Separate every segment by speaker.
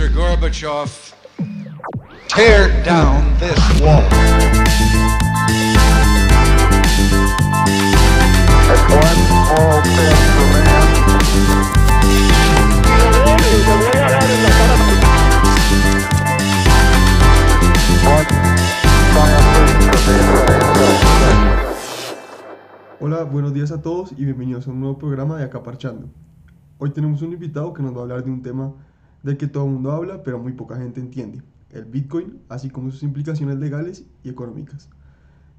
Speaker 1: Mr. Gorbachev, tear down this wall.
Speaker 2: Hola, buenos días a todos y bienvenidos a un nuevo programa de Acaparchando. Hoy tenemos un invitado que nos va a hablar de un tema del que todo el mundo habla, pero muy poca gente entiende, el Bitcoin, así como sus implicaciones legales y económicas.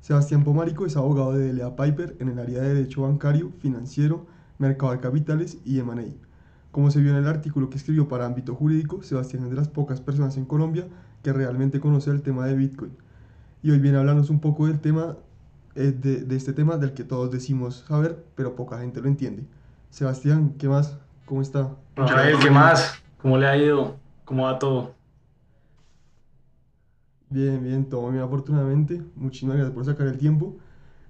Speaker 2: Sebastián Pomarico es abogado de Delea Piper en el área de Derecho Bancario, Financiero, Mercado de Capitales y M&A. Como se vio en el artículo que escribió para Ámbito Jurídico, Sebastián es de las pocas personas en Colombia que realmente conoce el tema de Bitcoin. Y hoy viene a hablarnos un poco del tema eh, de, este tema del que todos decimos saber, pero poca gente lo entiende. Sebastián, ¿qué más? ¿Cómo está?
Speaker 3: ¿qué más? ¿Cómo le ha ido? ¿Cómo va todo?
Speaker 2: Bien, bien, todo bien, afortunadamente. Muchísimas gracias por sacar el tiempo.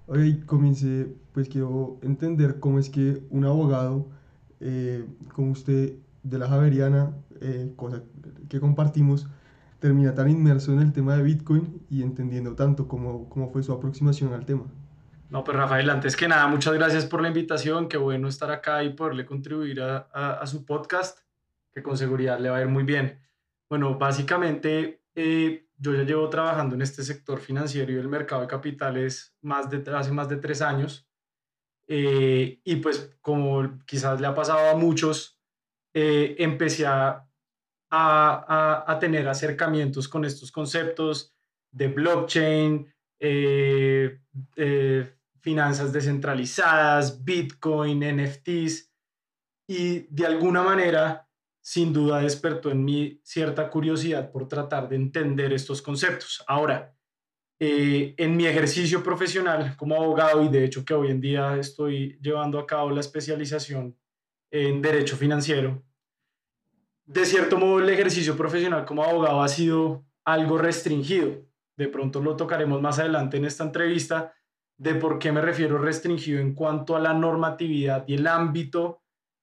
Speaker 2: Hoy comience, pues quiero entender cómo es que un abogado eh, como usted de la Javeriana, eh, cosa que compartimos, termina tan inmerso en el tema de Bitcoin y entendiendo tanto cómo, cómo fue su aproximación al tema.
Speaker 3: No, pues Rafael, antes que nada, muchas gracias por la invitación, qué bueno estar acá y poderle contribuir a, a, a su podcast, que con seguridad le va a ir muy bien. Bueno, básicamente eh, yo ya llevo trabajando en este sector financiero y el mercado de capitales más de, hace más de tres años. Eh, y pues como quizás le ha pasado a muchos, eh, empecé a a, a, tener acercamientos con estos conceptos de blockchain, eh, eh, finanzas descentralizadas, Bitcoin, NFTs, y de alguna manera, sin duda, despertó en mí cierta curiosidad por tratar de entender estos conceptos. Ahora, eh, en mi ejercicio profesional como abogado, y de hecho que hoy en día estoy llevando a cabo la especialización en derecho financiero, de cierto modo el ejercicio profesional como abogado ha sido algo restringido. De pronto lo tocaremos más adelante en esta entrevista de por qué me refiero restringido en cuanto a la normatividad y el ámbito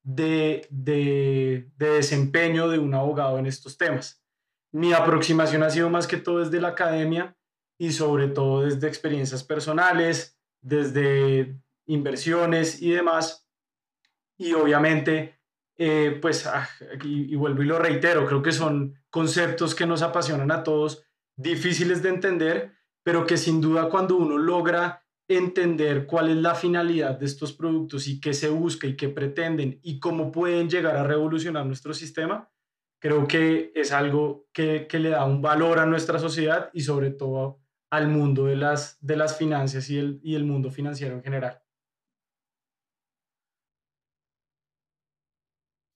Speaker 3: de, de, de desempeño de un abogado en estos temas. Mi aproximación ha sido más que todo desde la academia y sobre todo desde experiencias personales, desde inversiones y demás. Y obviamente eh, pues, ah, y, y, vuelvo y lo reitero, creo que son conceptos que nos apasionan a todos, difíciles de entender, pero que sin duda cuando uno logra entender cuál es la finalidad de estos productos y qué se busca y qué pretenden y cómo pueden llegar a revolucionar nuestro sistema, creo que es algo que, que le da un valor a nuestra sociedad y sobre todo al mundo de las, de las finanzas y el, y el mundo financiero en general.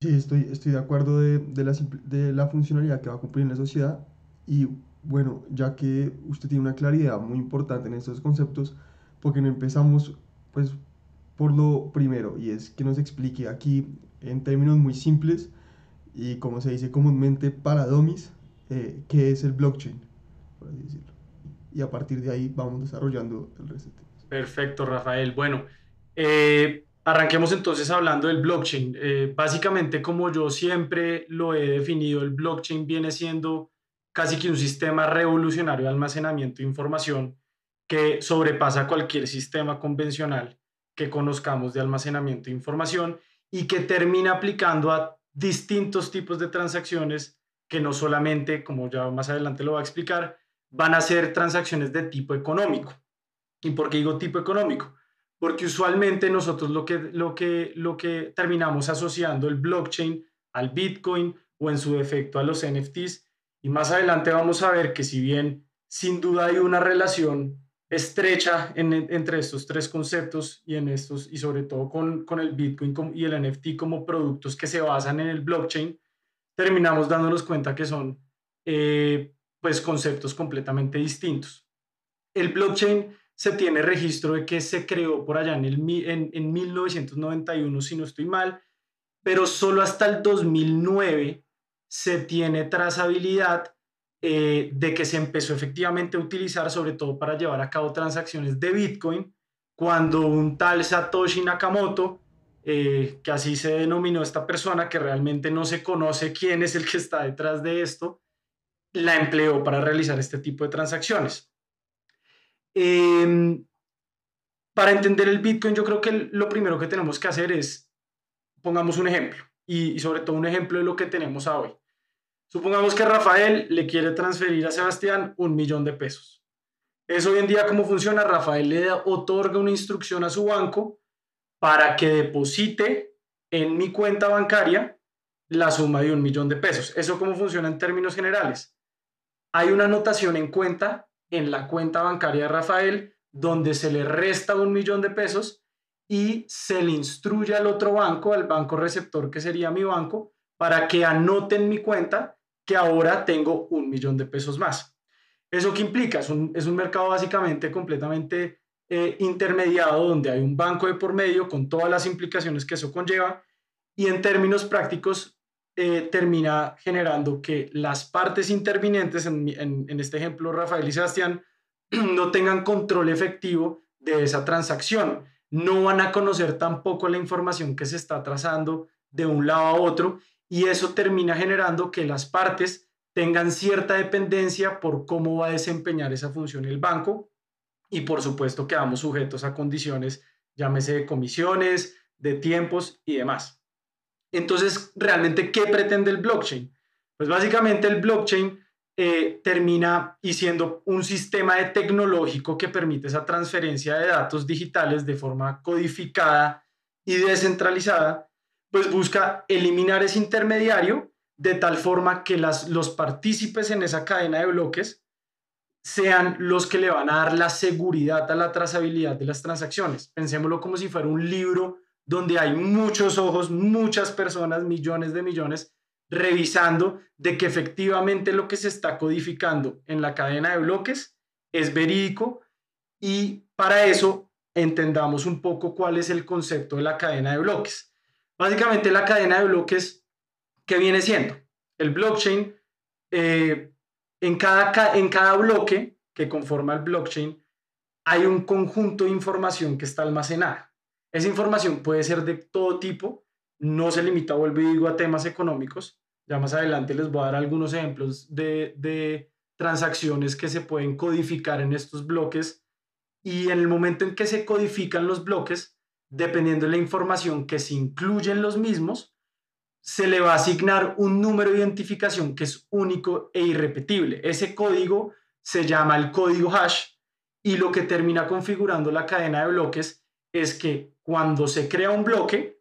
Speaker 2: Sí, estoy, estoy de acuerdo de, de, la, de la funcionalidad que va a cumplir en la sociedad y bueno, ya que usted tiene una claridad muy importante en estos conceptos, porque no empezamos pues por lo primero y es que nos explique aquí en términos muy simples y como se dice comúnmente para domis, eh, qué es el blockchain, por así decirlo. Y a partir de ahí vamos desarrollando el resto.
Speaker 3: Perfecto, Rafael. Bueno, eh, Arranquemos entonces hablando del blockchain. Eh, básicamente, como yo siempre lo he definido, el blockchain viene siendo casi que un sistema revolucionario de almacenamiento de información que sobrepasa cualquier sistema convencional que conozcamos de almacenamiento de información y que termina aplicando a distintos tipos de transacciones que no solamente, como ya más adelante lo va a explicar, van a ser transacciones de tipo económico. ¿Y por qué digo tipo económico? porque usualmente nosotros lo que, lo que, lo que terminamos asociando el blockchain al Bitcoin o en su defecto a los NFTs. Y más adelante vamos a ver que si bien sin duda hay una relación estrecha en, entre estos tres conceptos y en estos y sobre todo con, con el Bitcoin y el NFT como productos que se basan en el blockchain, terminamos dándonos cuenta que son eh, pues conceptos completamente distintos. El blockchain se tiene registro de que se creó por allá en, el, en, en 1991, si no estoy mal, pero solo hasta el 2009 se tiene trazabilidad eh, de que se empezó efectivamente a utilizar, sobre todo para llevar a cabo transacciones de Bitcoin, cuando un tal Satoshi Nakamoto eh, que así se denominó esta persona, que realmente no se conoce quién es el que está detrás de esto, la empleó para realizar este tipo de transacciones. Em, para entender el Bitcoin, yo creo que lo primero que tenemos que hacer es, pongamos un ejemplo, y, y sobre todo un ejemplo de lo que tenemos a hoy. Supongamos que Rafael le quiere transferir a Sebastián un millón de pesos. Eso hoy en día cómo funciona. Rafael le otorga una instrucción a su banco para que deposite en mi cuenta bancaria la suma de un millón de pesos. ¿Eso cómo funciona en términos generales? Hay una anotación en cuenta, en la cuenta bancaria de Rafael, donde se le resta un millón de pesos y se le instruye al otro banco, al banco receptor que sería mi banco, para que anote en mi cuenta que ahora tengo un millón de pesos más. ¿Eso qué implica? Es un, es un mercado básicamente completamente eh, intermediado donde hay un banco de por medio con todas las implicaciones que eso conlleva y en términos prácticos eh, termina generando que las partes intervinientes, en, en, en este ejemplo Rafael y Sebastián, no tengan control efectivo de esa transacción. No van a conocer tampoco la información que se está trazando de un lado a otro y eso termina generando que las partes tengan cierta dependencia por cómo va a desempeñar esa función el banco y por supuesto quedamos sujetos a condiciones, llámese de comisiones, de tiempos y demás. Entonces, ¿realmente qué pretende el blockchain? Pues básicamente el blockchain eh, termina y siendo un sistema de tecnológico que permite esa transferencia de datos digitales de forma codificada y descentralizada, pues busca eliminar ese intermediario de tal forma que las, los partícipes en esa cadena de bloques sean los que le van a dar la seguridad a la trazabilidad de las transacciones. Pensémoslo como si fuera un libro donde hay muchos ojos, muchas personas, millones de millones, revisando de que efectivamente lo que se está codificando en la cadena de bloques es verídico y para eso entendamos un poco cuál es el concepto de la cadena de bloques. Básicamente la cadena de bloques ¿Qué viene siendo? El blockchain, eh, en, cada, en cada bloque que conforma el blockchain, hay un conjunto de información que está almacenada. Esa información puede ser de todo tipo, no se limita, vuelvo y digo, a temas económicos. Ya más adelante les voy a dar algunos ejemplos de, de transacciones que se pueden codificar en estos bloques y en el momento en que se codifican los bloques, dependiendo de la información que se incluye en los mismos, se le va a asignar un número de identificación que es único e irrepetible. Ese código se llama el código hash y lo que termina configurando la cadena de bloques es que cuando se crea un bloque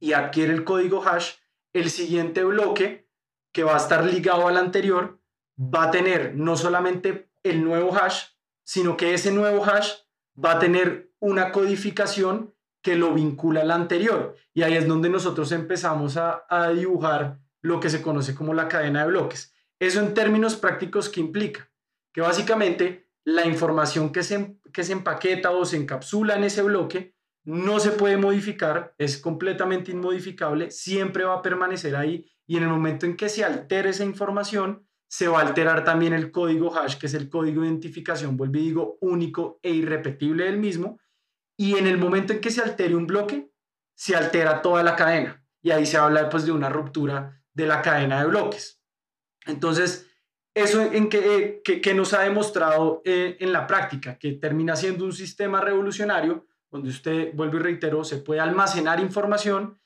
Speaker 3: y adquiere el código hash, el siguiente bloque que va a estar ligado al anterior va a tener no solamente el nuevo hash, sino que ese nuevo hash va a tener una codificación que lo vincula al anterior. Y ahí es donde nosotros empezamos a, dibujar lo que se conoce como la cadena de bloques. Eso en términos prácticos, ¿qué implica? Que básicamente la información que se, que se empaqueta o se encapsula en ese bloque no se puede modificar, es completamente inmodificable, siempre va a permanecer ahí y en el momento en que se altere esa información, se va a alterar también el código hash, que es el código de identificación, vuelvo y digo, único e irrepetible del mismo, y en el momento en que se altere un bloque, se altera toda la cadena. Y ahí se habla pues, de una ruptura de la cadena de bloques. Entonces, eso en que, que, nos ha demostrado eh, en la práctica, que termina siendo un sistema revolucionario donde usted, vuelvo y reitero, se puede almacenar información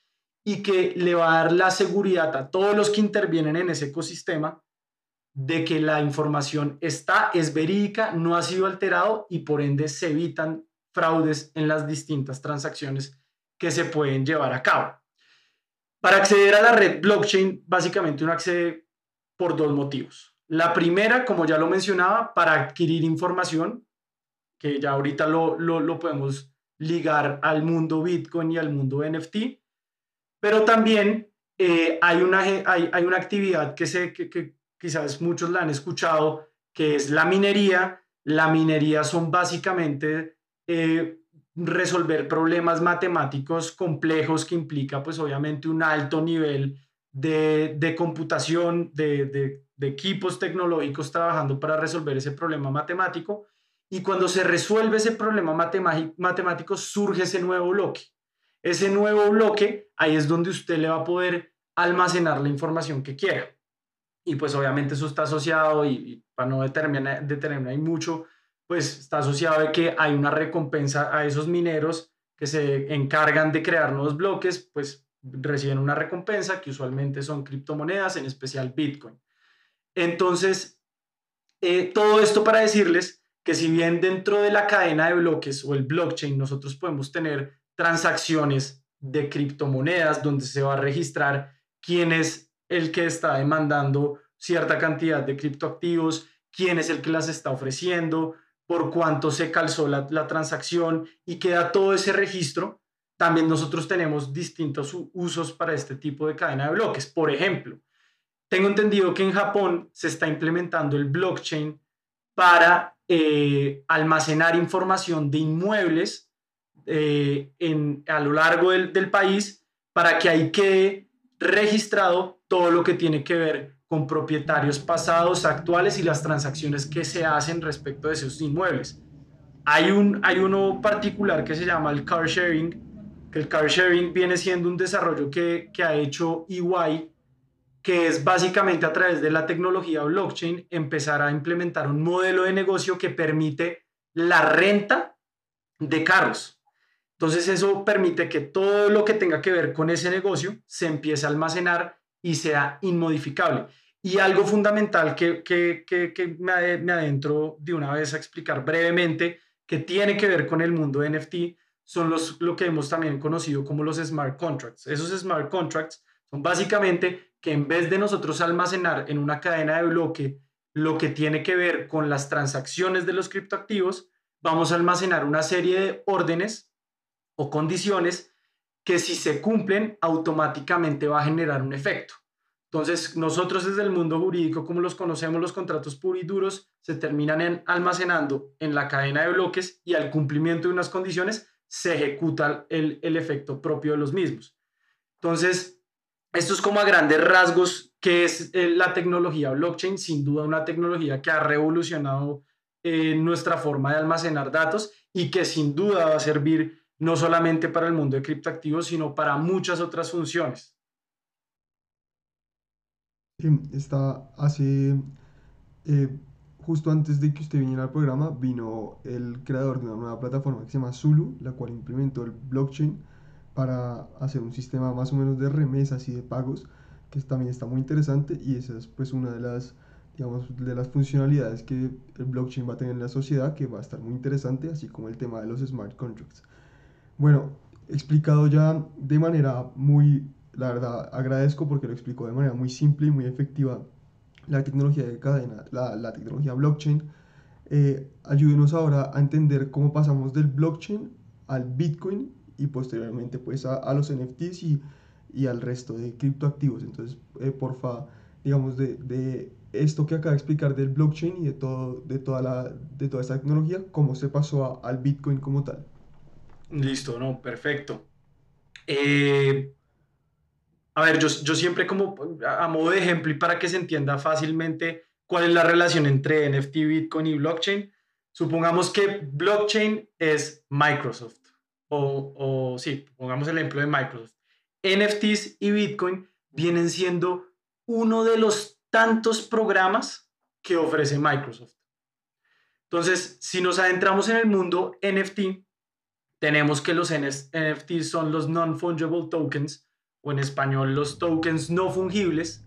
Speaker 3: y que le va a dar la seguridad a todos los que intervienen en ese ecosistema de que la información está, es verídica, no ha sido alterado y por ende se evitan fraudes en las distintas transacciones que se pueden llevar a cabo. Para acceder a la red blockchain, básicamente uno accede por dos motivos. La primera, como ya lo mencionaba, para adquirir información, que ya ahorita lo, lo, podemos ligar al mundo Bitcoin y al mundo NFT, pero también eh, hay, una, hay, hay, una actividad que, sé que, que quizás muchos la han escuchado, que es la minería. La minería son básicamente eh, resolver problemas matemáticos complejos que implica pues obviamente un alto nivel de, computación, de, equipos tecnológicos trabajando para resolver ese problema matemático. Y cuando se resuelve ese problema matemático, surge ese nuevo bloque. ese nuevo bloque, ahí es donde usted le va a poder almacenar la información que quiera. Y pues obviamente eso está asociado, y, para no determinar, determinar hay mucho, pues está asociado de que hay una recompensa a esos mineros que se encargan de crear nuevos bloques, pues reciben una recompensa que usualmente son criptomonedas, en especial Bitcoin. Entonces, eh, todo esto para decirles que si bien dentro de la cadena de bloques o el blockchain nosotros podemos tener transacciones de criptomonedas donde se va a registrar quién es el que está demandando cierta cantidad de criptoactivos, quién es el que las está ofreciendo, por cuánto se calzó la, transacción y queda todo ese registro. También nosotros tenemos distintos usos para este tipo de cadena de bloques. Por ejemplo, tengo entendido que en Japón se está implementando el blockchain para eh, almacenar información de inmuebles eh, a lo largo del, del, país para que ahí quede registrado todo lo que tiene que ver con propietarios pasados, actuales y las transacciones que se hacen respecto de esos inmuebles. Hay, un, hay uno particular que se llama el car sharing, que el car sharing viene siendo un desarrollo que, que ha hecho EY que es básicamente a través de la tecnología blockchain empezar a implementar un modelo de negocio que permite la renta de carros. Entonces eso permite que todo lo que tenga que ver con ese negocio se empiece a almacenar y sea inmodificable. Y algo fundamental que, que, que, me, me adentro de una vez a explicar brevemente, que tiene que ver con el mundo de NFT, son los, lo que hemos también conocido como los smart contracts. Esos smart contracts son básicamente que en vez de nosotros almacenar en una cadena de bloque lo que tiene que ver con las transacciones de los criptoactivos, vamos a almacenar una serie de órdenes o condiciones que si se cumplen automáticamente va a generar un efecto. Entonces, nosotros desde el mundo jurídico, como los conocemos, los contratos puros y duros se terminan en, almacenando en la cadena de bloques y al cumplimiento de unas condiciones se ejecuta el, el efecto propio de los mismos. Entonces, esto es como a grandes rasgos que es eh, la tecnología blockchain, sin duda una tecnología que ha revolucionado eh, nuestra forma de almacenar datos y que sin duda va a servir no solamente para el mundo de criptoactivos, sino para muchas otras funciones.
Speaker 2: Está hace, eh, justo antes de que usted viniera al programa, vino el creador de una nueva plataforma que se llama Zulu, la cual implementó el blockchain para hacer un sistema más o menos de remesas y de pagos, que también está muy interesante y esa es pues una de las, digamos, de las funcionalidades que el blockchain va a tener en la sociedad, que va a estar muy interesante, así como el tema de los smart contracts. Bueno, explicado ya de manera muy, la verdad, agradezco porque lo explicó de manera muy simple y muy efectiva la tecnología de cadena, la, la tecnología blockchain. Eh, ayúdenos ahora a entender cómo pasamos del blockchain al Bitcoin y posteriormente pues a, a los NFTs y, y, al resto de criptoactivos. Entonces, eh, porfa, digamos, de, de, esto que acaba de explicar del blockchain y de, todo, de, toda, la, de toda esta tecnología, cómo se pasó al Bitcoin como tal.
Speaker 3: Listo, no, perfecto. Eh, a ver, yo, yo siempre como a modo de ejemplo y para que se entienda fácilmente cuál es la relación entre NFT, Bitcoin y blockchain, supongamos que blockchain es Microsoft o, o sí, pongamos el ejemplo de Microsoft, NFTs y Bitcoin vienen siendo uno de los tantos programas que ofrece Microsoft. Entonces, si nos adentramos en el mundo NFT, tenemos que los NFTs son los non-fungible tokens, o en español los tokens no fungibles,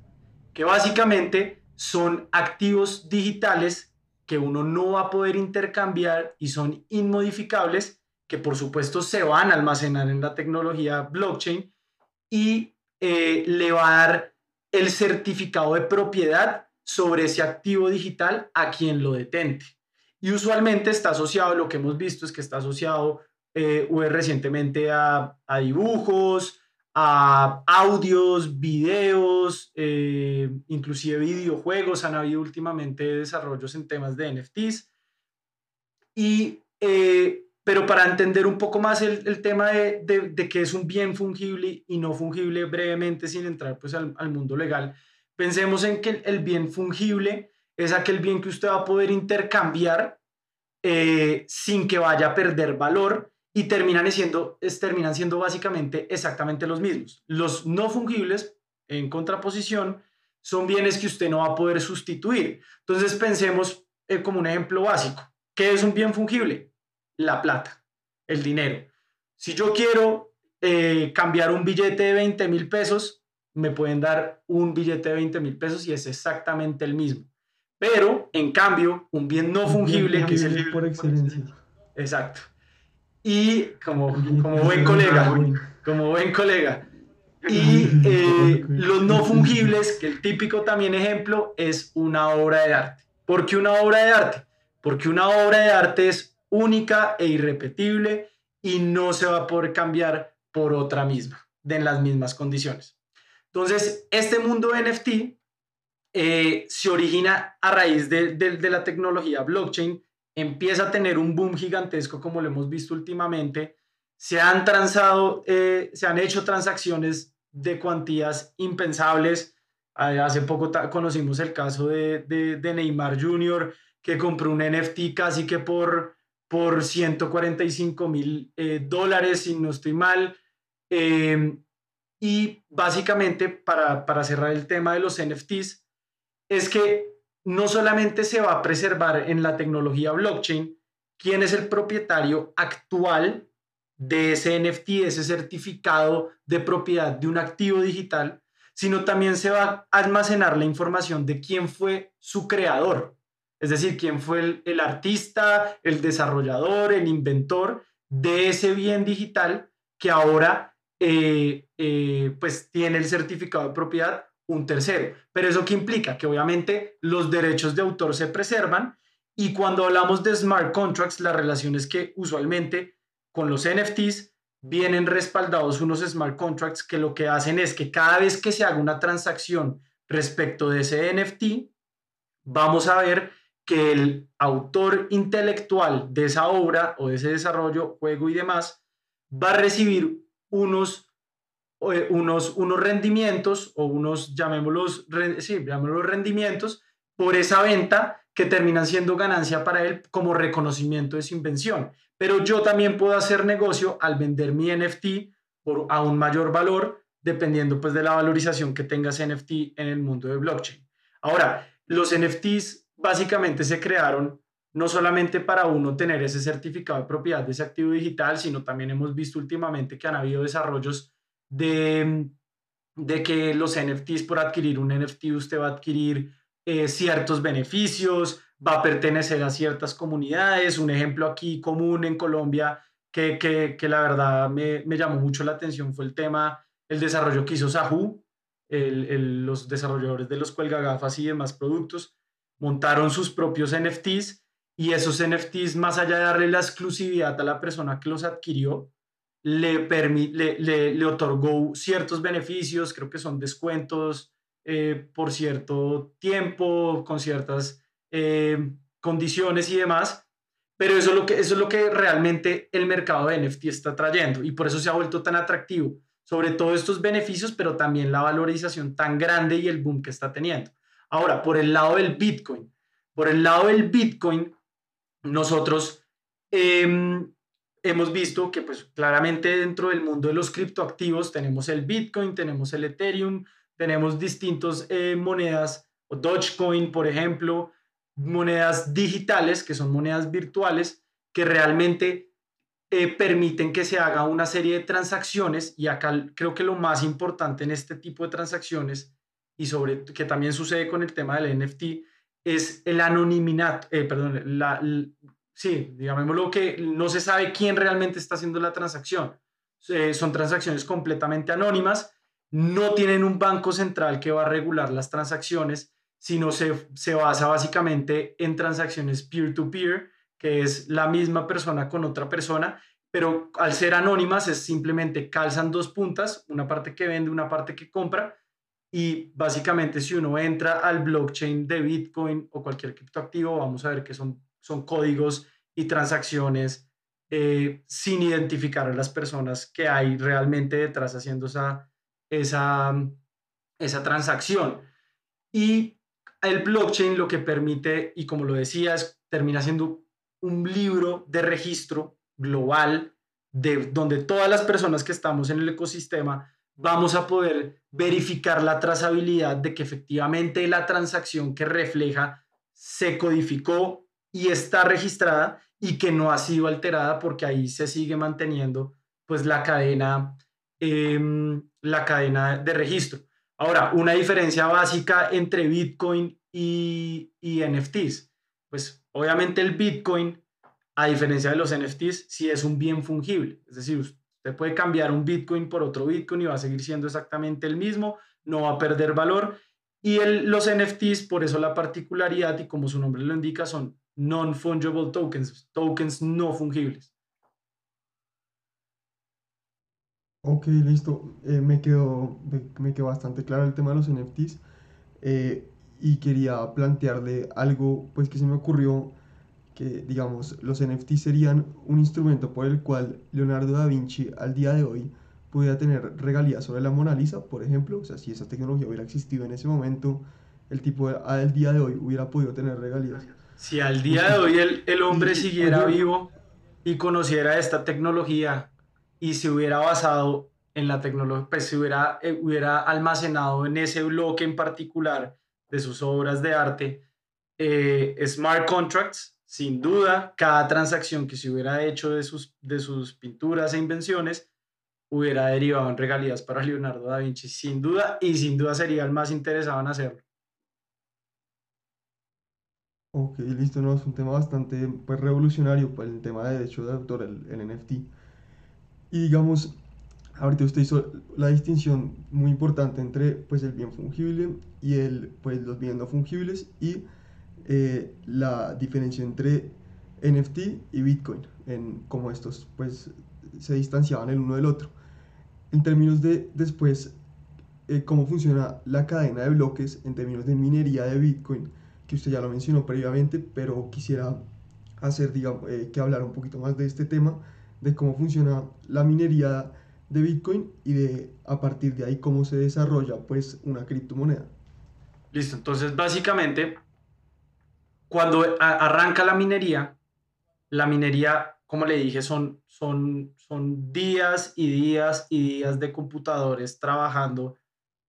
Speaker 3: que básicamente son activos digitales que uno no va a poder intercambiar y son inmodificables que por supuesto se van a almacenar en la tecnología blockchain y eh, le va a dar el certificado de propiedad sobre ese activo digital a quien lo detente. Y usualmente está asociado, lo que hemos visto es que está asociado eh, recientemente a, dibujos, a audios, videos, eh, inclusive videojuegos. Han habido últimamente desarrollos en temas de NFTs. Y eh, pero para entender un poco más el, el tema de, de, de, qué es un bien fungible y no fungible brevemente sin entrar pues al, al mundo legal, pensemos en que el bien fungible es aquel bien que usted va a poder intercambiar eh, sin que vaya a perder valor y terminan siendo, es, terminan siendo básicamente exactamente los mismos. Los no fungibles, en contraposición, son bienes que usted no va a poder sustituir. Entonces pensemos eh, como un ejemplo básico. ¿Qué es un bien fungible? La plata, el dinero. Si yo quiero eh, cambiar un billete de 20 mil pesos, me pueden dar un billete de 20 mil pesos y es exactamente el mismo. Pero, en cambio, un bien no fungible, que es el...
Speaker 2: Por excelencia.
Speaker 3: Exacto. Y como, como buen colega, como buen colega. Y eh, los no fungibles, que el típico también ejemplo es una obra de arte. ¿Por qué una obra de arte? Porque una obra de arte es única e irrepetible y no se va a poder cambiar por otra misma, de en las mismas condiciones. Entonces, este mundo NFT eh, se origina a raíz de, de, la tecnología blockchain, empieza a tener un boom gigantesco como lo hemos visto últimamente, se han transado, eh, se han hecho transacciones de cuantías impensables. Hace poco conocimos el caso de, de, Neymar Jr., que compró un NFT casi que por, por 145 mil eh, dólares, si no estoy mal. Em, y básicamente, para, para cerrar el tema de los NFTs, es que no solamente se va a preservar en la tecnología blockchain quién es el propietario actual de ese NFT, ese certificado de propiedad de un activo digital, sino también se va a almacenar la información de quién fue su creador, es decir, quién fue el, artista, el desarrollador, el inventor de ese bien digital que ahora eh, eh, pues tiene el certificado de propiedad un tercero. Pero eso qué implica? Que obviamente los derechos de autor se preservan y cuando hablamos de smart contracts, la relación es que usualmente con los NFTs vienen respaldados unos smart contracts que lo que hacen es que cada vez que se haga una transacción respecto de ese NFT, vamos a ver que el autor intelectual de esa obra o de ese desarrollo, juego y demás, va a recibir unos, unos, unos rendimientos o unos, llamémoslos, sí, llamémoslos rendimientos por esa venta que terminan siendo ganancia para él como reconocimiento de su invención. Pero yo también puedo hacer negocio al vender mi NFT por a un mayor valor, dependiendo pues de la valorización que tenga ese NFT en el mundo de blockchain. Ahora, los NFTs básicamente se crearon no solamente para uno tener ese certificado de propiedad de ese activo digital, sino también hemos visto últimamente que han habido desarrollos de, de que los NFTs, por adquirir un NFT, usted va a adquirir eh, ciertos beneficios, va a pertenecer a ciertas comunidades. Un ejemplo aquí común en Colombia que, que, la verdad me, me, llamó mucho la atención fue el tema, el desarrollo que hizo Sahu, los desarrolladores de los cuelgagafas y demás productos, montaron sus propios NFTs y esos NFTs, más allá de darle la exclusividad a la persona que los adquirió, le, le, le, le otorgó ciertos beneficios, creo que son descuentos eh, por cierto tiempo, con ciertas eh, condiciones y demás, pero eso es, lo que, eso es lo que realmente el mercado de NFT está trayendo y por eso se ha vuelto tan atractivo, sobre todo estos beneficios, pero también la valorización tan grande y el boom que está teniendo. Ahora, por el lado del Bitcoin, por el lado del Bitcoin, nosotros em, hemos visto que pues claramente dentro del mundo de los criptoactivos tenemos el Bitcoin, tenemos el Ethereum, tenemos distintas eh, monedas, o Dogecoin, por ejemplo, monedas digitales, que son monedas virtuales, que realmente eh, permiten que se haga una serie de transacciones. Y acá creo que lo más importante en este tipo de transacciones y sobre que también sucede con el tema del NFT es el anonimato, eh, perdón, la, sí, digámoslo que no se sabe quién realmente está haciendo la transacción. Son transacciones completamente anónimas, no tienen un banco central que va a regular las transacciones, sino se, se basa básicamente en transacciones peer-to-peer, que es la misma persona con otra persona, pero al ser anónimas es simplemente calzan dos puntas, una parte que vende, una parte que compra, y básicamente si uno entra al blockchain de Bitcoin o cualquier criptoactivo, vamos a ver que son, son códigos y transacciones eh, sin identificar a las personas que hay realmente detrás haciendo esa, esa, esa transacción. Y el blockchain lo que permite, y como lo decías, termina siendo un libro de registro global de donde todas las personas que estamos en el ecosistema vamos a poder verificar la trazabilidad de que efectivamente la transacción que refleja se codificó y está registrada y que no ha sido alterada porque ahí se sigue manteniendo pues la cadena, em, la cadena de registro. Ahora, una diferencia básica entre Bitcoin y, y NFTs. Pues obviamente el Bitcoin, a diferencia de los NFTs, sí es un bien fungible. Es decir, usted puede cambiar un Bitcoin por otro Bitcoin y va a seguir siendo exactamente el mismo, no va a perder valor. Y el, los NFTs, por eso la particularidad y como su nombre lo indica, son non-fungible tokens, tokens no fungibles.
Speaker 2: Ok, listo. Eh, me, quedó, me, quedó bastante claro el tema de los NFTs eh, y quería plantearle algo pues que se me ocurrió que digamos los NFTs serían un instrumento por el cual Leonardo da Vinci al día de hoy pudiera tener regalías sobre la Mona Lisa, por ejemplo, o sea, si esa tecnología hubiera existido en ese momento, el tipo al día de hoy hubiera podido tener regalías.
Speaker 3: Si al día de hoy el, el hombre siguiera vivo y conociera esta tecnología y se hubiera basado en la tecnología, pues se hubiera, eh, hubiera almacenado en ese bloque en particular de sus obras de arte, eh, smart contracts, sin duda, cada transacción que se hubiera hecho de sus, de sus pinturas e invenciones hubiera derivado en regalías para Leonardo da Vinci, sin duda, y sin duda sería el más interesado en hacerlo.
Speaker 2: Ok, listo, no, es un tema bastante pues, revolucionario para el tema de derecho de autor, el, el NFT. Y digamos, ahorita usted hizo la distinción muy importante entre pues, el bien fungible y el, pues, los bienes no fungibles y eh, la diferencia entre NFT y Bitcoin, en cómo estos pues, se distanciaban el uno del otro. En términos de después, eh, cómo funciona la cadena de bloques en términos de minería de Bitcoin, que usted ya lo mencionó previamente, pero quisiera hacer, digamos, eh, que hablar un poquito más de este tema de cómo funciona la minería de Bitcoin y de a partir de ahí cómo se desarrolla pues una criptomoneda.
Speaker 3: Listo, entonces básicamente cuando arranca la minería, la minería, como le dije, son, son, son días y días y días de computadores trabajando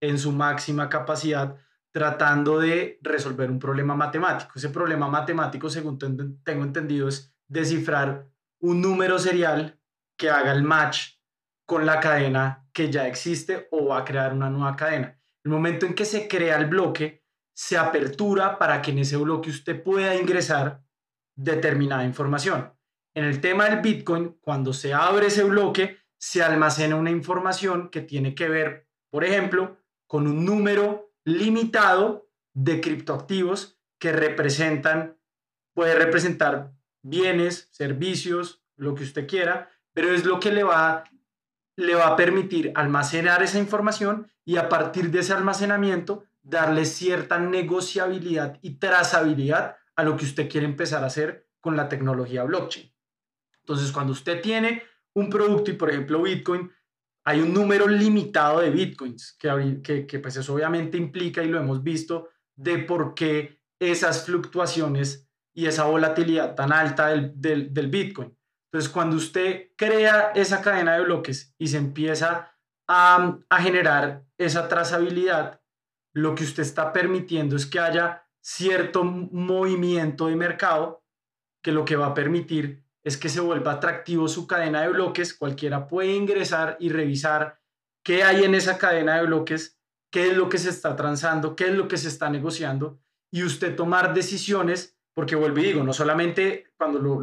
Speaker 3: en su máxima capacidad tratando de resolver un problema matemático. Ese problema matemático, según tengo entendido, es descifrar un número serial que haga el match con la cadena que ya existe o va a crear una nueva cadena. El momento en que se crea el bloque, se apertura para que en ese bloque usted pueda ingresar determinada información. En el tema del Bitcoin, cuando se abre ese bloque, se almacena una información que tiene que ver, por ejemplo, con un número limitado de criptoactivos que representan, puede representar bienes, servicios, lo que usted quiera, pero es lo que le va, le va a permitir almacenar esa información y a partir de ese almacenamiento darle cierta negociabilidad y trazabilidad a lo que usted quiere empezar a hacer con la tecnología blockchain. Entonces, cuando usted tiene un producto y, por ejemplo, Bitcoin, hay un número limitado de Bitcoins, que, que, pues eso obviamente implica, y lo hemos visto, de por qué esas fluctuaciones y esa volatilidad tan alta del, del, Bitcoin. Entonces, cuando usted crea esa cadena de bloques y se empieza a, a, generar esa trazabilidad, lo que usted está permitiendo es que haya cierto movimiento de mercado que lo que va a permitir es que se vuelva atractivo su cadena de bloques. Cualquiera puede ingresar y revisar qué hay en esa cadena de bloques, qué es lo que se está transando, qué es lo que se está negociando y usted tomar decisiones porque vuelvo y digo, no solamente cuando lo,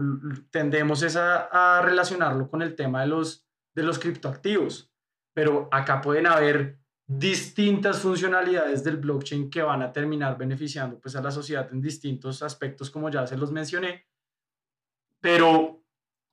Speaker 3: tendemos es a, relacionarlo con el tema de los, de los criptoactivos, pero acá pueden haber distintas funcionalidades del blockchain que van a terminar beneficiando pues a la sociedad en distintos aspectos como ya se los mencioné, pero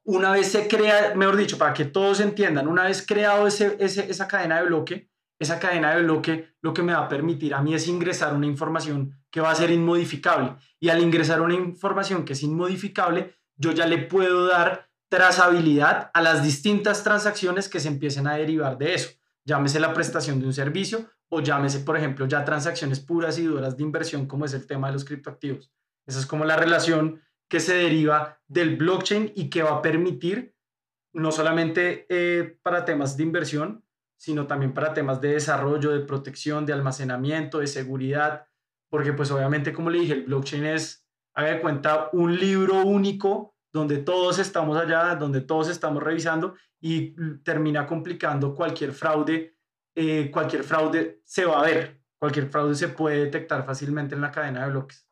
Speaker 3: una vez se crea, mejor dicho, para que todos entiendan, una vez creado ese, esa cadena de bloque, esa cadena de bloque lo que me va a permitir a mí es ingresar una información que va a ser inmodificable. Y al ingresar una información que es inmodificable, yo ya le puedo dar trazabilidad a las distintas transacciones que se empiecen a derivar de eso. Llámese la prestación de un servicio o llámese, por ejemplo, ya transacciones puras y duras de inversión, como es el tema de los criptoactivos. Esa es como la relación que se deriva del blockchain y que va a permitir no solamente eh, para temas de inversión, sino también para temas de desarrollo, de protección, de almacenamiento, de seguridad, porque pues obviamente, como le dije, el blockchain es, haga de cuenta, un libro único donde todos estamos allá, donde todos estamos revisando y termina complicando cualquier fraude, eh, cualquier fraude se va a ver, cualquier fraude se puede detectar fácilmente en la cadena de bloques.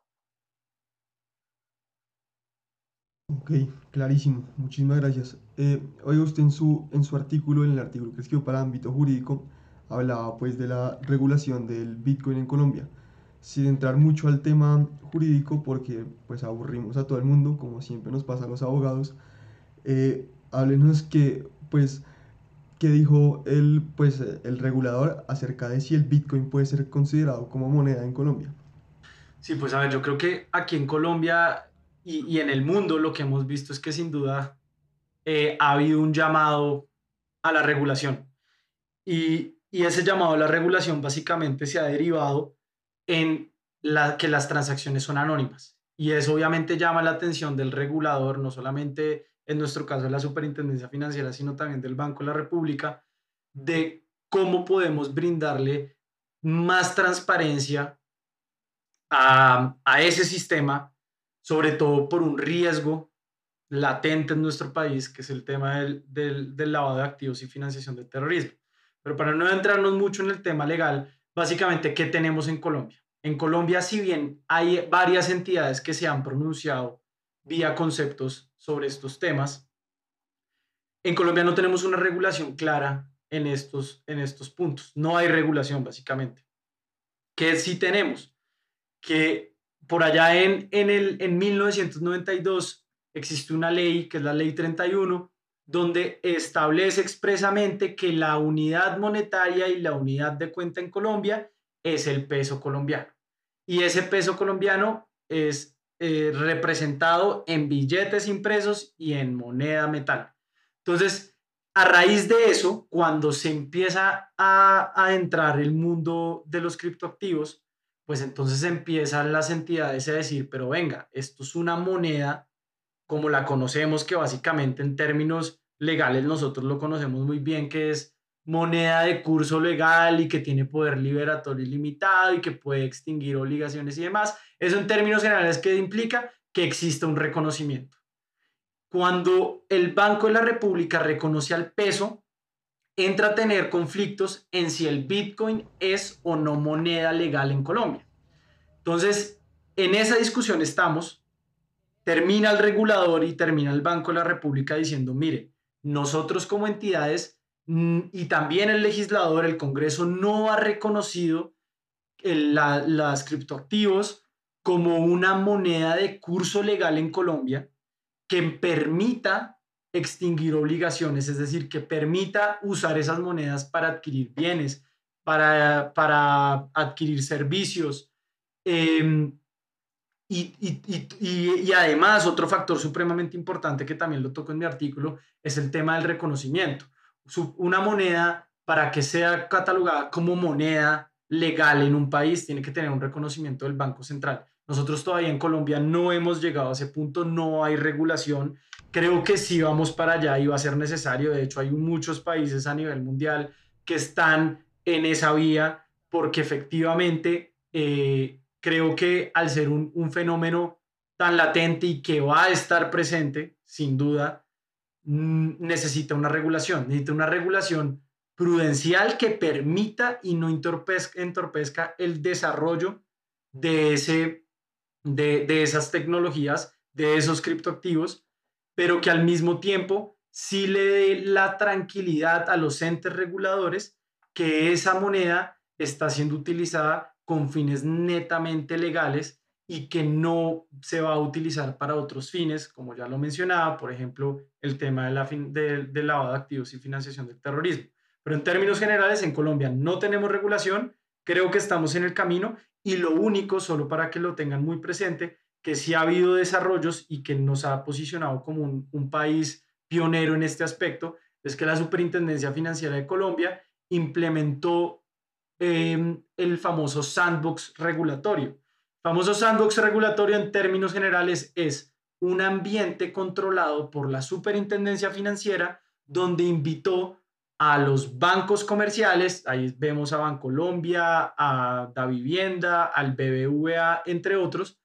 Speaker 2: Ok, clarísimo, muchísimas gracias. Eh, oiga, usted en su, en su artículo, en el artículo que escribió para ámbito jurídico, hablaba pues de la regulación del Bitcoin en Colombia. Sin entrar mucho al tema jurídico, porque pues aburrimos a todo el mundo, como siempre nos pasa a los abogados, eh, háblenos que pues qué dijo el, pues, el regulador acerca de si el Bitcoin puede ser considerado como moneda en Colombia.
Speaker 3: Sí, pues a ver, yo creo que aquí en Colombia y, en el mundo lo que hemos visto es que sin duda eh, ha habido un llamado a la regulación. Y, ese llamado a la regulación básicamente se ha derivado en que las transacciones son anónimas. Y eso obviamente llama la atención del regulador, no solamente en nuestro caso de la Superintendencia Financiera, sino también del Banco de la República, de cómo podemos brindarle más transparencia a ese sistema, sobre todo por un riesgo latente en nuestro país, que es el tema del, del, lavado de activos y financiación del terrorismo. Pero para no entrarnos mucho en el tema legal, básicamente, ¿qué tenemos en Colombia? En Colombia, si bien hay varias entidades que se han pronunciado vía conceptos sobre estos temas, en Colombia no tenemos una regulación clara en estos, en estos puntos. No hay regulación, básicamente. ¿Qué sí tenemos? Que por allá en, en, el, en 1992 existe una ley, que es la ley 31, donde establece expresamente que la unidad monetaria y la unidad de cuenta en Colombia es el peso colombiano. Y ese peso colombiano es eh, representado en billetes impresos y en moneda metal. Entonces, a raíz de eso, cuando se empieza a, a entrar el mundo de los criptoactivos, pues entonces empiezan las entidades a decir, pero venga, esto es una moneda como la conocemos, que básicamente en términos legales nosotros lo conocemos muy bien, que es moneda de curso legal y que tiene poder liberatorio ilimitado y que puede extinguir obligaciones y demás. Eso en términos generales que implica que exista un reconocimiento. Cuando el Banco de la República reconoce al peso, entra a tener conflictos en si el Bitcoin es o no moneda legal en Colombia. Entonces, en esa discusión estamos termina el regulador y termina el Banco de la República diciendo, mire, nosotros como entidades mm, y también el legislador, el Congreso, no ha reconocido el, la, las criptoactivos como una moneda de curso legal en Colombia que permita extinguir obligaciones, es decir, que permita usar esas monedas para adquirir bienes, para, para adquirir servicios. Eh, y, y, y, y, además, otro factor supremamente importante que también lo toco en mi artículo es el tema del reconocimiento. Una moneda, para que sea catalogada como moneda legal en un país, tiene que tener un reconocimiento del Banco Central. Nosotros todavía en Colombia no hemos llegado a ese punto, no hay regulación. Creo que sí vamos para allá y va a ser necesario. De hecho, hay muchos países a nivel mundial que están en esa vía porque efectivamente eh, creo que al ser un, un, fenómeno tan latente y que va a estar presente, sin duda, mm, necesita una regulación, necesita una regulación prudencial que permita y no entorpezca, entorpezca el desarrollo de, ese, de, de esas tecnologías, de esos criptoactivos, pero que al mismo tiempo sí le dé la tranquilidad a los entes reguladores que esa moneda está siendo utilizada con fines netamente legales y que no se va a utilizar para otros fines, como ya lo mencionaba, por ejemplo, el tema de la de, del lavado de activos y financiación del terrorismo. Pero en términos generales, en Colombia no tenemos regulación, creo que estamos en el camino y lo único, solo para que lo tengan muy presente, que sí ha habido desarrollos y que nos ha posicionado como un, país pionero en este aspecto, es que la Superintendencia Financiera de Colombia implementó Em, el famoso sandbox regulatorio. El famoso sandbox regulatorio en términos generales es un ambiente controlado por la superintendencia financiera donde invitó a los bancos comerciales, ahí vemos a Bancolombia, a Da Vivienda, al BBVA, entre otros,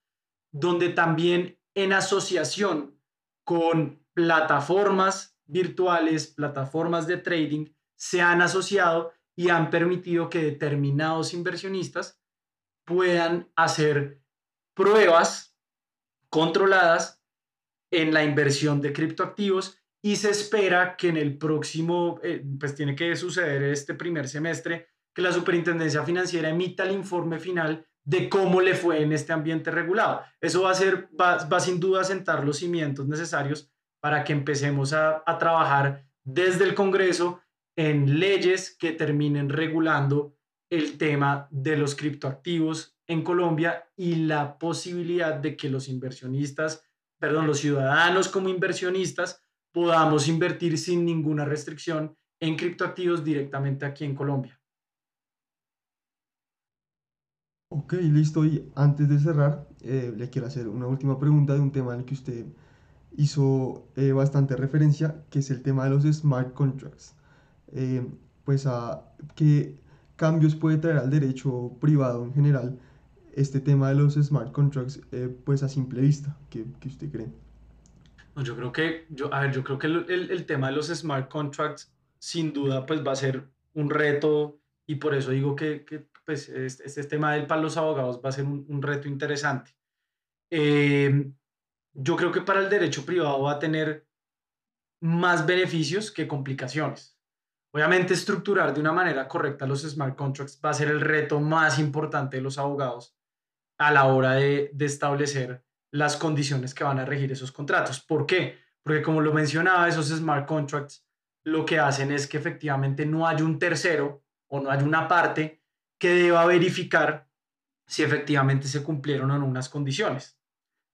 Speaker 3: donde también en asociación con plataformas virtuales, plataformas de trading, se han asociado y han permitido que determinados inversionistas puedan hacer pruebas controladas en la inversión de criptoactivos y se espera que en el próximo, eh, pues tiene que suceder este primer semestre, que la Superintendencia Financiera emita el informe final de cómo le fue en este ambiente regulado. Eso va a ser, va, sin duda a sentar los cimientos necesarios para que empecemos a, a trabajar desde el Congreso en leyes que terminen regulando el tema de los criptoactivos en Colombia y la posibilidad de que los inversionistas, perdón, los ciudadanos como inversionistas podamos invertir sin ninguna restricción en criptoactivos directamente aquí en Colombia.
Speaker 2: Ok, listo. Y antes de cerrar, eh, le quiero hacer una última pregunta de un tema al que usted hizo eh, bastante referencia, que es el tema de los smart contracts. Eh, pues a qué cambios puede traer al derecho privado en general este tema de los smart contracts, pues a simple vista, ¿qué, qué usted cree?
Speaker 3: Yo creo que, yo, a ver, yo creo que el, el, tema de los smart contracts sin duda pues va a ser un reto y por eso digo que, que pues este, este, tema del para los abogados va a ser un, un reto interesante. Eh, yo creo que para el derecho privado va a tener más beneficios que complicaciones. Obviamente estructurar de una manera correcta los smart contracts va a ser el reto más importante de los abogados a la hora de, de establecer las condiciones que van a regir esos contratos. ¿Por qué? Porque como lo mencionaba, esos smart contracts lo que hacen es que efectivamente no hay un tercero o no hay una parte que deba verificar si efectivamente se cumplieron o no unas condiciones.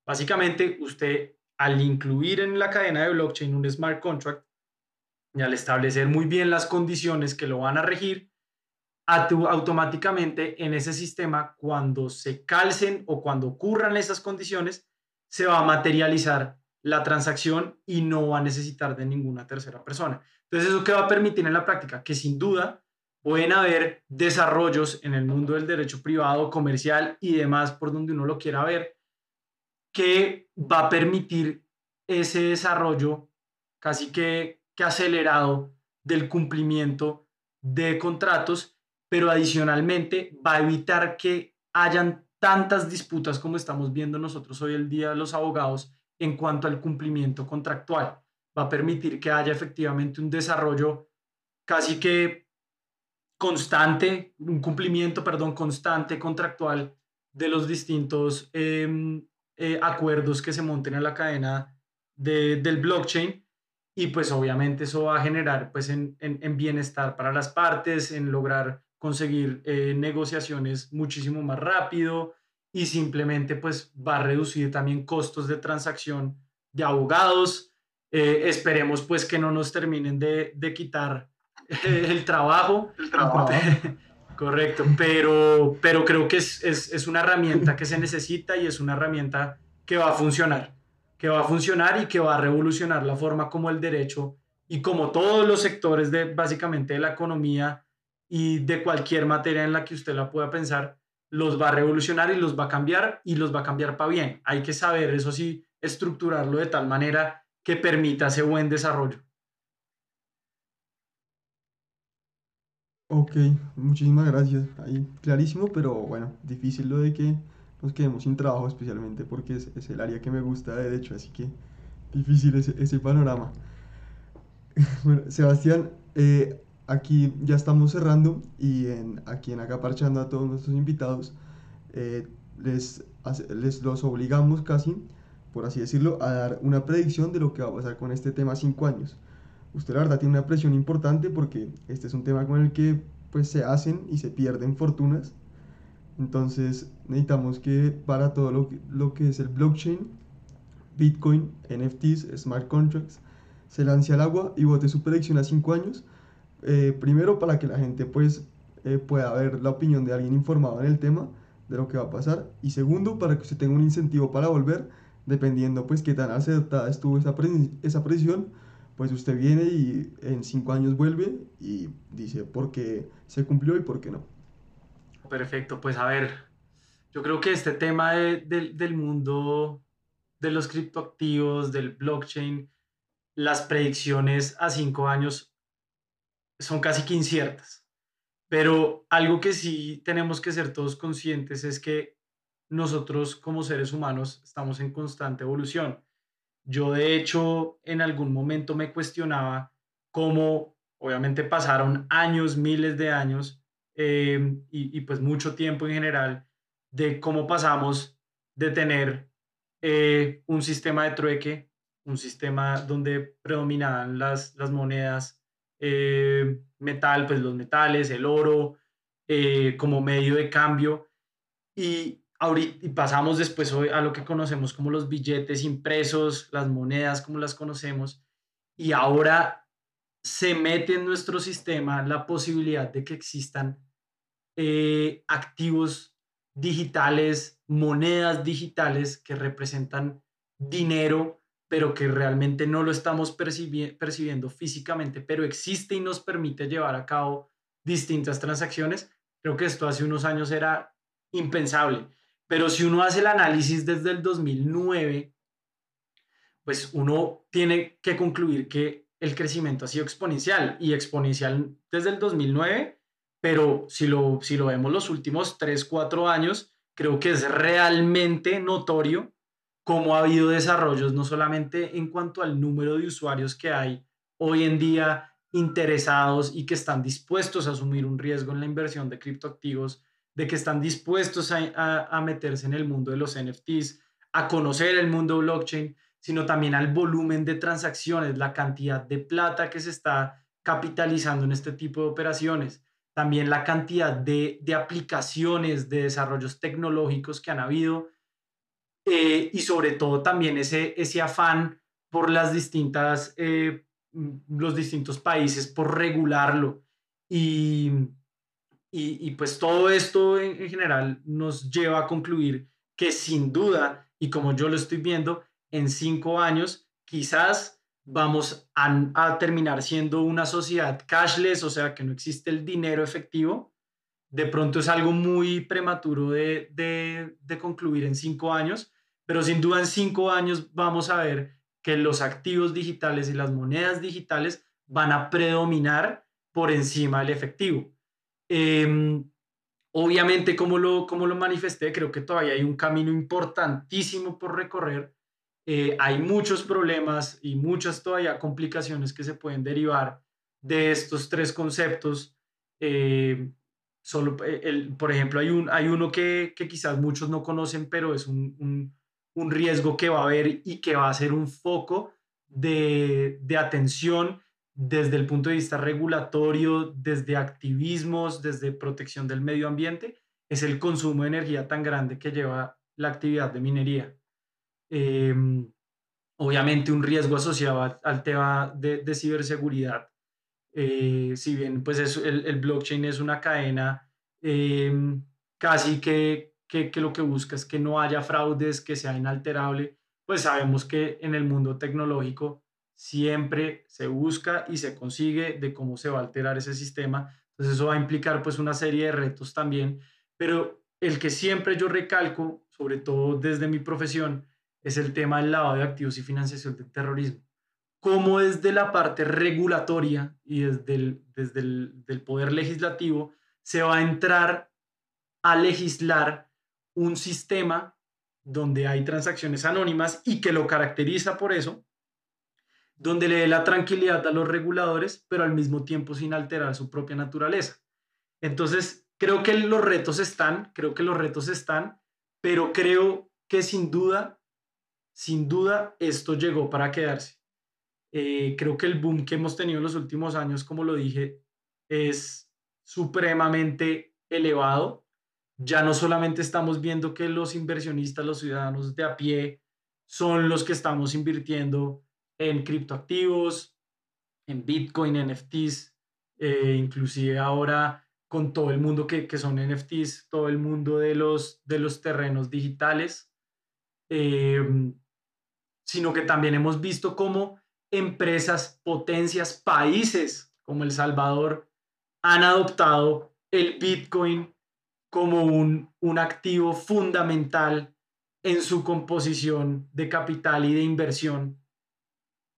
Speaker 3: Básicamente, usted al incluir en la cadena de blockchain un smart contract y al establecer muy bien las condiciones que lo van a regir, automáticamente en ese sistema, cuando se calcen o cuando ocurran esas condiciones, se va a materializar la transacción y no va a necesitar de ninguna tercera persona. Entonces, ¿eso qué va a permitir en la práctica? Que sin duda pueden haber desarrollos en el mundo del derecho privado, comercial y demás, por donde uno lo quiera ver, que va a permitir ese desarrollo casi que, que acelerado del cumplimiento de contratos pero adicionalmente va a evitar que hayan tantas disputas como estamos viendo nosotros hoy el día los abogados en cuanto al cumplimiento contractual. Va a permitir que haya efectivamente un desarrollo casi que constante, un cumplimiento, perdón, constante contractual de los distintos em, eh, acuerdos que se monten en la cadena del blockchain y pues obviamente eso va a generar pues en, en bienestar para las partes, en lograr conseguir eh, negociaciones muchísimo más rápido y simplemente pues va a reducir también costos de transacción de abogados. Eh, esperemos pues que no nos terminen de, de quitar el trabajo.
Speaker 2: El trabajo.
Speaker 3: Correcto, pero, pero creo que es, es, es, una herramienta que se necesita y es una herramienta que va a funcionar, que va a funcionar y que va a revolucionar la forma como el derecho y como todos los sectores de básicamente de la economía y de cualquier materia en la que usted la pueda pensar, los va a revolucionar y los va a cambiar y los va a cambiar para bien. Hay que saber, eso sí, estructurarlo de tal manera que permita ese buen desarrollo.
Speaker 2: Ok, muchísimas gracias. Ahí clarísimo, pero bueno, difícil lo de que nos quedemos sin trabajo, especialmente porque es, es el área que me gusta de derecho, así que difícil ese, ese panorama. bueno, Sebastián, eh, aquí ya estamos cerrando y en, aquí en Acaparchando a todos nuestros invitados eh, les, les los obligamos casi, por así decirlo, a dar una predicción de lo que va a pasar con este tema 5 años. Usted la verdad tiene una presión importante porque este es un tema con el que pues se hacen y se pierden fortunas. Entonces necesitamos que para todo lo que, lo que es el blockchain, Bitcoin, NFTs, smart contracts, se lance al agua y vote su predicción a 5 años eh, primero para que la gente pues eh, pueda ver la opinión de alguien informado en el tema de lo que va a pasar y segundo para que usted tenga un incentivo para volver dependiendo pues qué tan acertada estuvo esa, esa presión pues usted viene y en cinco años vuelve y dice por qué se cumplió y por qué no.
Speaker 3: Perfecto, pues a ver, yo creo que este tema del mundo de los criptoactivos, del blockchain, las predicciones a cinco años son casi que inciertas. Pero algo que sí tenemos que ser todos conscientes es que nosotros como seres humanos estamos en constante evolución. Yo de hecho en algún momento me cuestionaba cómo, obviamente pasaron años, miles de años eh, y, pues mucho tiempo en general, de cómo pasamos de tener eh, un sistema de trueque, un sistema donde predominaban las, las monedas eh, metal, pues los metales, el oro, como medio de cambio, y y pasamos después a lo que conocemos como los billetes impresos, las monedas como las conocemos, y ahora se mete en nuestro sistema la posibilidad de que existan eh, activos digitales, monedas digitales que representan dinero, pero que realmente no lo estamos percibiendo físicamente, pero existe y nos permite llevar a cabo distintas transacciones. Creo que esto hace unos años era impensable. Pero si uno hace el análisis desde el 2009, pues uno tiene que concluir que el crecimiento ha sido exponencial y exponencial desde el 2009, pero si lo, si lo vemos los últimos 3, 4 años, creo que es realmente notorio cómo ha habido desarrollos, no solamente en cuanto al número de usuarios que hay hoy en día interesados y que están dispuestos a asumir un riesgo en la inversión de criptoactivos, de que están dispuestos a, meterse en el mundo de los NFTs, a conocer el mundo blockchain, sino también al volumen de transacciones, la cantidad de plata que se está capitalizando en este tipo de operaciones, también la cantidad de, aplicaciones, de desarrollos tecnológicos que han habido eh, y sobre todo también ese, ese afán por las distintas, eh, los distintos países por regularlo. Y, y, pues todo esto en, general nos lleva a concluir que sin duda, y como yo lo estoy viendo, en cinco años quizás vamos a, terminar siendo una sociedad cashless, o sea, que no existe el dinero efectivo. De pronto es algo muy prematuro de, de, de concluir en cinco años, pero sin duda en cinco años vamos a ver que los activos digitales y las monedas digitales van a predominar por encima del efectivo. Em, obviamente, como lo, como lo manifesté, creo que todavía hay un camino importantísimo por recorrer. Eh, hay muchos problemas y muchas todavía complicaciones que se pueden derivar de estos tres conceptos. Eh, solo, eh, el, por ejemplo, hay, un, hay uno que, que quizás muchos no conocen, pero es un, un, un, riesgo que va a haber y que va a ser un foco de, de atención desde el punto de vista regulatorio, desde activismos, desde protección del medio ambiente, es el consumo de energía tan grande que lleva la actividad de minería. Em, obviamente un riesgo asociado al tema de, ciberseguridad. Eh, si bien pues el, blockchain es una cadena em, casi que, que, que lo que busca es que no haya fraudes, que sea inalterable, pues sabemos que en el mundo tecnológico siempre se busca y se consigue de cómo se va a alterar ese sistema. Entonces eso va a implicar pues una serie de retos también, pero el que siempre yo recalco, sobre todo desde mi profesión, es el tema del lavado de activos y financiación del terrorismo. Cómo desde la parte regulatoria y desde el, desde el del poder legislativo se va a entrar a legislar un sistema donde hay transacciones anónimas y que lo caracteriza por eso, donde le dé la tranquilidad a los reguladores, pero al mismo tiempo sin alterar su propia naturaleza. Entonces, creo que los retos están, creo que los retos están, pero creo que sin duda, sin duda, esto llegó para quedarse. Eh, creo que el boom que hemos tenido en los últimos años, como lo dije, es supremamente elevado. Ya no solamente estamos viendo que los inversionistas, los ciudadanos de a pie, son los que estamos invirtiendo en criptoactivos, en Bitcoin, NFTs, eh, inclusive ahora con todo el mundo que, son NFTs, todo el mundo de los, de los terrenos digitales, em, sino que también hemos visto cómo empresas, potencias, países como El Salvador han adoptado el Bitcoin como un, un activo fundamental en su composición de capital y de inversión.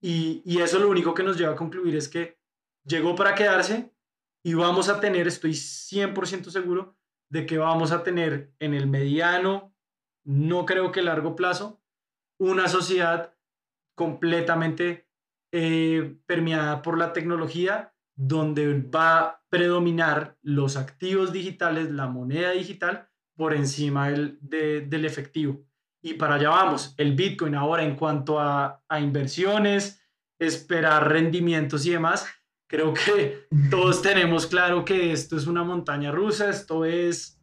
Speaker 3: Y, y eso lo único que nos lleva a concluir es que llegó para quedarse y vamos a tener, estoy 100% seguro, de que vamos a tener en el mediano, no creo que largo plazo, una sociedad completamente eh, permeada por la tecnología, donde va a predominar los activos digitales, la moneda digital, por encima del, del efectivo. Y para allá vamos, el Bitcoin ahora en cuanto a, a inversiones, esperar rendimientos y demás, creo que todos tenemos claro que esto es una montaña rusa, esto es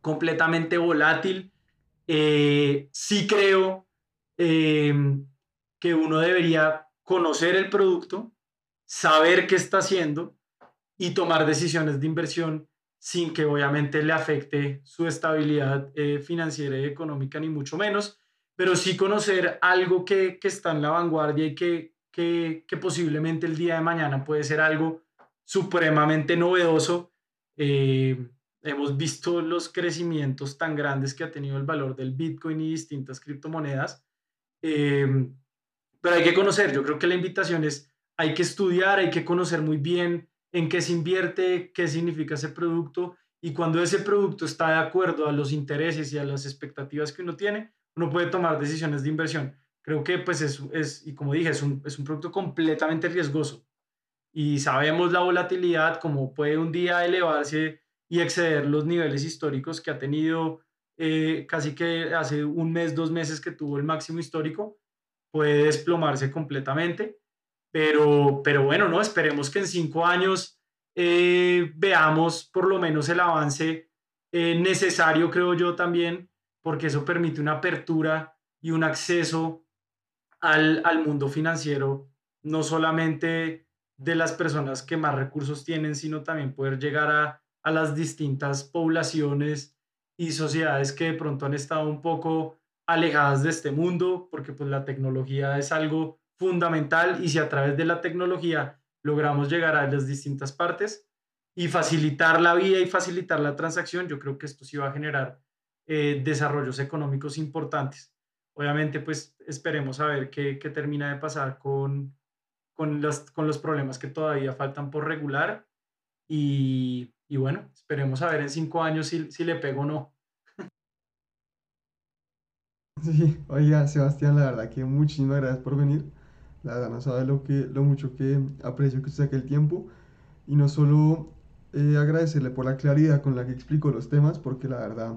Speaker 3: completamente volátil. Eh, sí creo eh, que uno debería conocer el producto, saber qué está haciendo y tomar decisiones de inversión sin que obviamente le afecte su estabilidad eh, financiera y económica, ni mucho menos, pero sí conocer algo que, que está en la vanguardia y que, que, que, posiblemente el día de mañana puede ser algo supremamente novedoso. Eh, hemos visto los crecimientos tan grandes que ha tenido el valor del Bitcoin y distintas criptomonedas. Eh, pero hay que conocer, yo creo que la invitación es, hay que estudiar, hay que conocer muy bien en qué se invierte, qué significa ese producto y cuando ese producto está de acuerdo a los intereses y a las expectativas que uno tiene, uno puede tomar decisiones de inversión. Creo que pues es, es y como dije, es un, es un producto completamente riesgoso y sabemos la volatilidad, como puede un día elevarse y exceder los niveles históricos que ha tenido eh, casi que hace un mes, dos meses que tuvo el máximo histórico, puede desplomarse completamente. Pero, pero bueno, no, esperemos que en cinco años eh, veamos por lo menos el avance eh, necesario, creo yo también, porque eso permite una apertura y un acceso al, al mundo financiero, no solamente de las personas que más recursos tienen, sino también poder llegar a, a las distintas poblaciones y sociedades que de pronto han estado un poco alejadas de este mundo, porque pues la tecnología es algo fundamental y si a través de la tecnología logramos llegar a las distintas partes y facilitar la vida y facilitar la transacción, yo creo que esto sí va a generar eh, desarrollos económicos importantes. Obviamente, pues esperemos a ver qué, termina de pasar con, con, los, con los problemas que todavía faltan por regular y, y bueno, esperemos a ver en cinco años si, si le pego o no.
Speaker 2: Sí, oiga, Sebastián, la verdad que muchísimas gracias por venir. La verdad no sabe lo, que, lo mucho que aprecio que usted saque el tiempo. Y no solo eh, agradecerle por la claridad con la que explicó los temas, porque la verdad,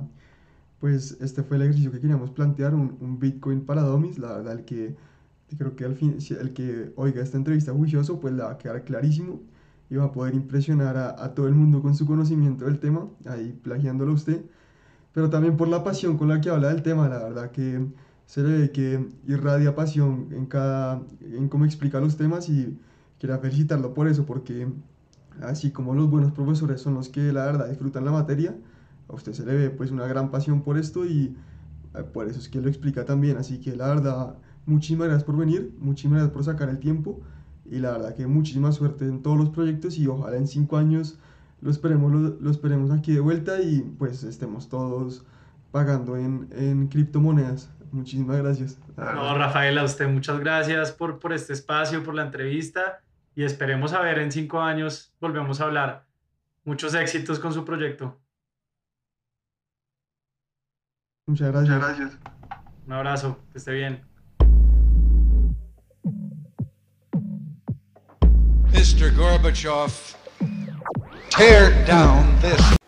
Speaker 2: pues este fue el ejercicio que queríamos plantear, un, un Bitcoin para domis. La verdad, el que creo que al fin, el que oiga esta entrevista juicioso, pues le va a quedar clarísimo y va a poder impresionar a, a todo el mundo con su conocimiento del tema, ahí plagiándolo usted pero también por la pasión con la que habla del tema, la verdad que se le ve que irradia pasión en cada, en cómo explica los temas y quiero felicitarlo por eso, porque así como los buenos profesores son los que la verdad disfrutan la materia, a usted se le ve pues una gran pasión por esto y eh, por eso es que lo explica también, así que la verdad, muchísimas gracias por venir, muchísimas gracias por sacar el tiempo y la verdad que muchísima suerte en todos los proyectos y ojalá en cinco años lo esperemos, lo, esperemos aquí de vuelta y pues estemos todos pagando en, en criptomonedas. Muchísimas gracias.
Speaker 3: No, Rafael, a usted muchas gracias por, por este espacio, por la entrevista y esperemos a ver en cinco años, volvemos a hablar. Muchos éxitos con su proyecto.
Speaker 2: Muchas gracias. Muchas gracias.
Speaker 3: Un abrazo, que esté bien.
Speaker 1: Mr. Gorbachev. tear down this